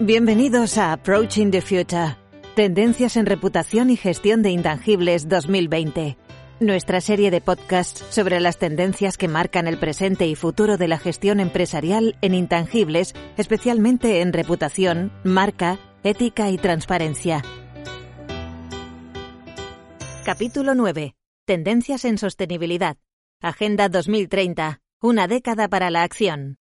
Bienvenidos a Approaching the Future. Tendencias en reputación y gestión de intangibles 2020 nuestra serie de podcasts sobre las tendencias que marcan el presente y futuro de la gestión empresarial en intangibles, especialmente en reputación, marca, ética y transparencia. Capítulo 9. Tendencias en sostenibilidad. Agenda 2030. Una década para la acción.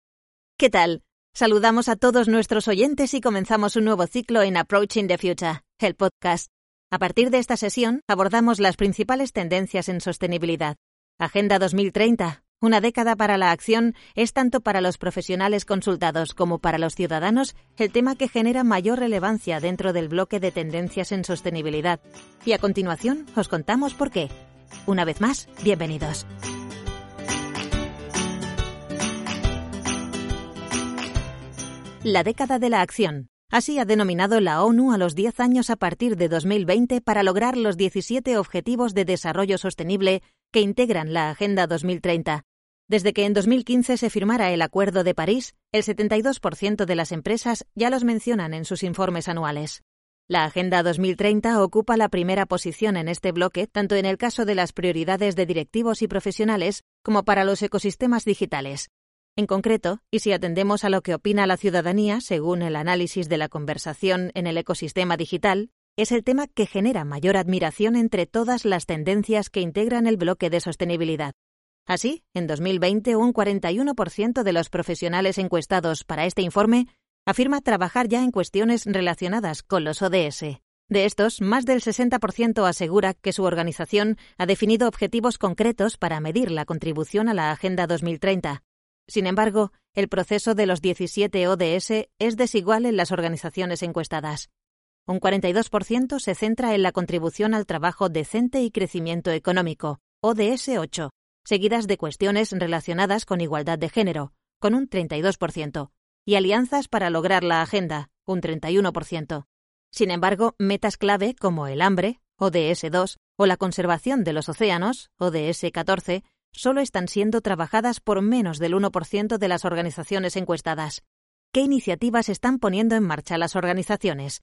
¿Qué tal? Saludamos a todos nuestros oyentes y comenzamos un nuevo ciclo en Approaching the Future, el podcast a partir de esta sesión abordamos las principales tendencias en sostenibilidad. Agenda 2030, una década para la acción, es tanto para los profesionales consultados como para los ciudadanos el tema que genera mayor relevancia dentro del bloque de tendencias en sostenibilidad. Y a continuación os contamos por qué. Una vez más, bienvenidos. La década de la acción. Así ha denominado la ONU a los 10 años a partir de 2020 para lograr los 17 Objetivos de Desarrollo Sostenible que integran la Agenda 2030. Desde que en 2015 se firmara el Acuerdo de París, el 72% de las empresas ya los mencionan en sus informes anuales. La Agenda 2030 ocupa la primera posición en este bloque, tanto en el caso de las prioridades de directivos y profesionales como para los ecosistemas digitales. En concreto, y si atendemos a lo que opina la ciudadanía según el análisis de la conversación en el ecosistema digital, es el tema que genera mayor admiración entre todas las tendencias que integran el bloque de sostenibilidad. Así, en 2020, un 41% de los profesionales encuestados para este informe afirma trabajar ya en cuestiones relacionadas con los ODS. De estos, más del 60% asegura que su organización ha definido objetivos concretos para medir la contribución a la Agenda 2030, sin embargo, el proceso de los 17 ODS es desigual en las organizaciones encuestadas. Un 42% se centra en la contribución al trabajo decente y crecimiento económico, ODS 8, seguidas de cuestiones relacionadas con igualdad de género, con un 32%, y alianzas para lograr la agenda, un 31%. Sin embargo, metas clave como el hambre, ODS 2, o la conservación de los océanos, ODS 14, solo están siendo trabajadas por menos del 1% de las organizaciones encuestadas. ¿Qué iniciativas están poniendo en marcha las organizaciones?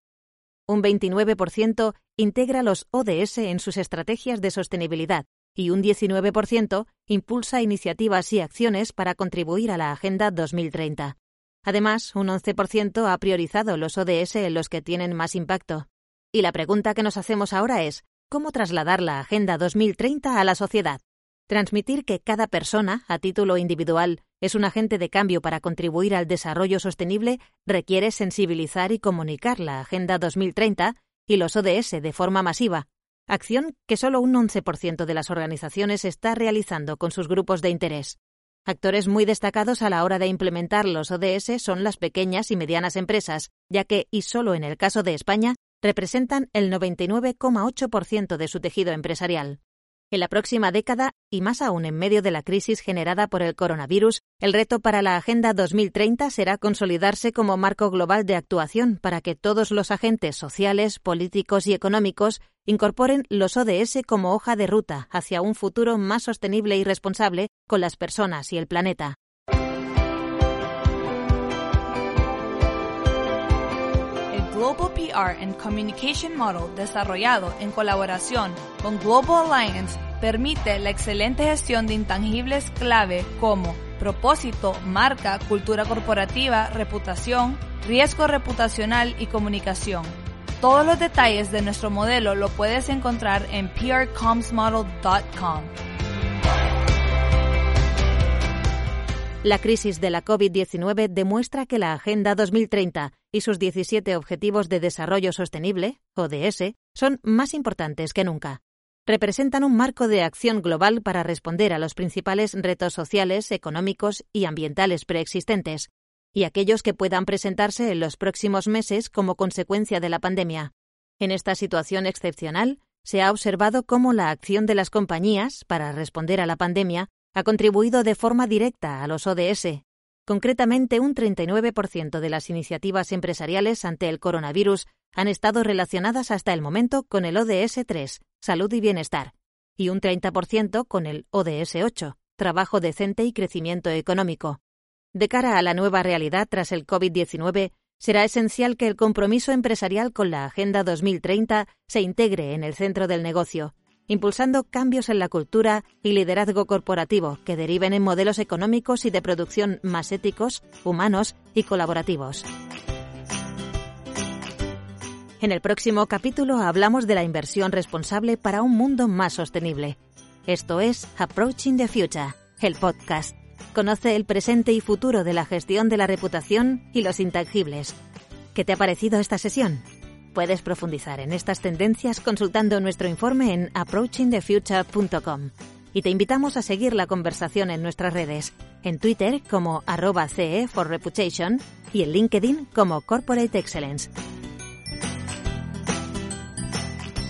Un 29% integra los ODS en sus estrategias de sostenibilidad y un 19% impulsa iniciativas y acciones para contribuir a la Agenda 2030. Además, un 11% ha priorizado los ODS en los que tienen más impacto. Y la pregunta que nos hacemos ahora es, ¿cómo trasladar la Agenda 2030 a la sociedad? Transmitir que cada persona, a título individual, es un agente de cambio para contribuir al desarrollo sostenible requiere sensibilizar y comunicar la Agenda 2030 y los ODS de forma masiva, acción que solo un 11% de las organizaciones está realizando con sus grupos de interés. Actores muy destacados a la hora de implementar los ODS son las pequeñas y medianas empresas, ya que, y solo en el caso de España, representan el 99,8% de su tejido empresarial. En la próxima década, y más aún en medio de la crisis generada por el coronavirus, el reto para la Agenda 2030 será consolidarse como marco global de actuación para que todos los agentes sociales, políticos y económicos incorporen los ODS como hoja de ruta hacia un futuro más sostenible y responsable con las personas y el planeta. Global PR and Communication Model desarrollado en colaboración con Global Alliance permite la excelente gestión de intangibles clave como propósito, marca, cultura corporativa, reputación, riesgo reputacional y comunicación. Todos los detalles de nuestro modelo lo puedes encontrar en prcomsmodel.com. La crisis de la COVID-19 demuestra que la Agenda 2030 y sus 17 Objetivos de Desarrollo Sostenible, ODS, son más importantes que nunca. representan un marco de acción global para responder a los principales retos sociales, económicos y ambientales preexistentes, y aquellos que puedan presentarse en los próximos meses como consecuencia de la pandemia. En esta situación excepcional, se ha observado cómo la acción de las compañías para responder a la pandemia ha contribuido de forma directa a los ODS. Concretamente, un 39% de las iniciativas empresariales ante el coronavirus han estado relacionadas hasta el momento con el ODS 3, salud y bienestar, y un 30% con el ODS 8, trabajo decente y crecimiento económico. De cara a la nueva realidad tras el COVID-19, será esencial que el compromiso empresarial con la Agenda 2030 se integre en el centro del negocio, impulsando cambios en la cultura y liderazgo corporativo que deriven en modelos económicos y de producción más éticos, humanos y colaborativos. En el próximo capítulo hablamos de la inversión responsable para un mundo más sostenible. Esto es Approaching the Future, el podcast. Conoce el presente y futuro de la gestión de la reputación y los intangibles. ¿Qué te ha parecido esta sesión? Puedes profundizar en estas tendencias consultando nuestro informe en approachingthefuture.com. Y te invitamos a seguir la conversación en nuestras redes, en Twitter como arroba CE for Reputation y en LinkedIn como Corporate Excellence.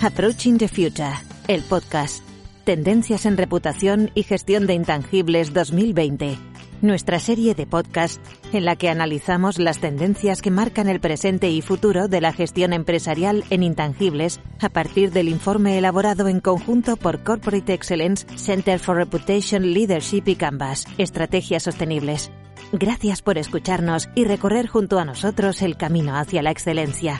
Approaching the Future, el podcast. Tendencias en reputación y gestión de intangibles 2020. Nuestra serie de podcast en la que analizamos las tendencias que marcan el presente y futuro de la gestión empresarial en intangibles a partir del informe elaborado en conjunto por Corporate Excellence, Center for Reputation Leadership y Canvas, Estrategias Sostenibles. Gracias por escucharnos y recorrer junto a nosotros el camino hacia la excelencia.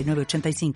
85.